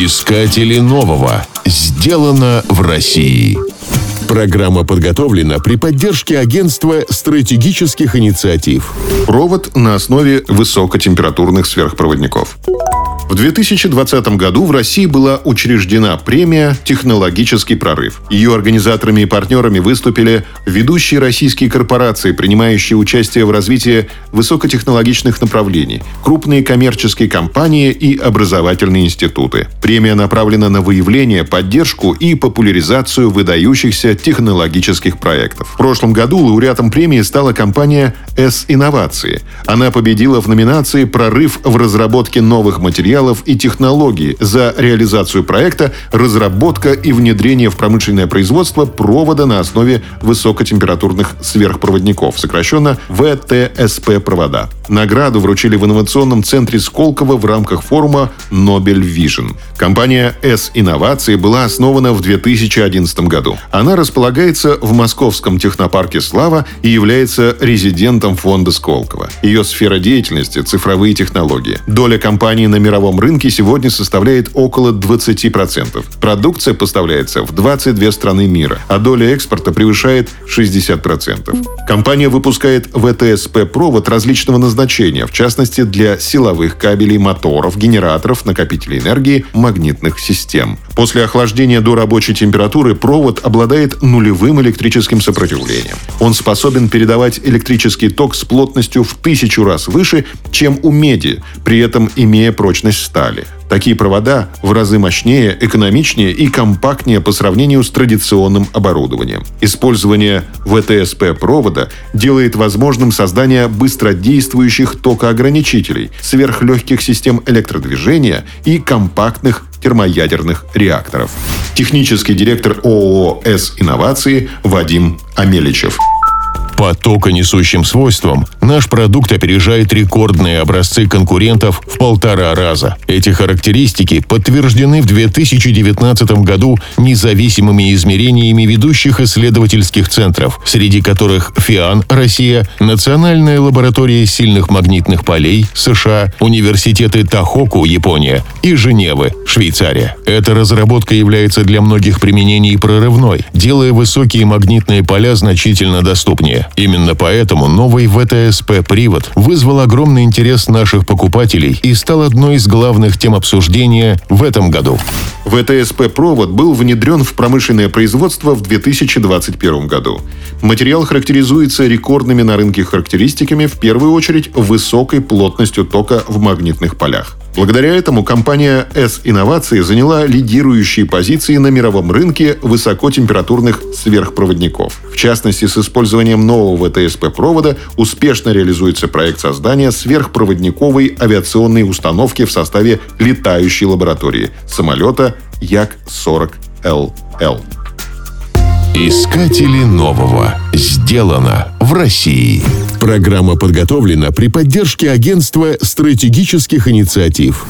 Искатели нового. Сделано в России. Программа подготовлена при поддержке Агентства стратегических инициатив. Провод на основе высокотемпературных сверхпроводников. В 2020 году в России была учреждена премия «Технологический прорыв». Ее организаторами и партнерами выступили ведущие российские корпорации, принимающие участие в развитии высокотехнологичных направлений, крупные коммерческие компании и образовательные институты. Премия направлена на выявление, поддержку и популяризацию выдающихся технологических проектов. В прошлом году лауреатом премии стала компания «С-Инновации». Она победила в номинации «Прорыв в разработке новых материалов и технологий за реализацию проекта разработка и внедрение в промышленное производство провода на основе высокотемпературных сверхпроводников, сокращенно ВТСП-провода. Награду вручили в инновационном центре Сколково в рамках форума Nobel Vision. Компания S-Инновации была основана в 2011 году. Она располагается в московском технопарке «Слава» и является резидентом фонда Сколково. Ее сфера деятельности – цифровые технологии. Доля компании на мировом рынке сегодня составляет около 20%. Продукция поставляется в 22 страны мира, а доля экспорта превышает 60%. Компания выпускает ВТСП-провод различного назначения, в частности для силовых кабелей, моторов, генераторов, накопителей энергии, магнитных систем. После охлаждения до рабочей температуры провод обладает нулевым электрическим сопротивлением. Он способен передавать электрический ток с плотностью в тысячу раз выше, чем у меди, при этом имея прочность стали. Такие провода в разы мощнее, экономичнее и компактнее по сравнению с традиционным оборудованием. Использование ВТСП-провода делает возможным создание быстродействующих токоограничителей, сверхлегких систем электродвижения и компактных термоядерных реакторов. Технический директор ООО «С-Инновации» Вадим Амеличев. По токонесущим свойствам наш продукт опережает рекордные образцы конкурентов в полтора раза. Эти характеристики подтверждены в 2019 году независимыми измерениями ведущих исследовательских центров, среди которых ФИАН Россия, Национальная лаборатория сильных магнитных полей США, университеты Тахоку Япония и Женевы Швейцария. Эта разработка является для многих применений прорывной, делая высокие магнитные поля значительно доступнее. Именно поэтому новый ВТСП-привод вызвал огромный интерес наших покупателей и стал одной из главных тем обсуждения в этом году. ВТСП-провод был внедрен в промышленное производство в 2021 году. Материал характеризуется рекордными на рынке характеристиками, в первую очередь высокой плотностью тока в магнитных полях. Благодаря этому компания S-Инновации заняла лидирующие позиции на мировом рынке высокотемпературных сверхпроводников. В частности, с использованием нового ВТСП-провода успешно реализуется проект создания сверхпроводниковой авиационной установки в составе летающей лаборатории самолета Як-40ЛЛ. Искатели нового. Сделано в России. Программа подготовлена при поддержке Агентства стратегических инициатив.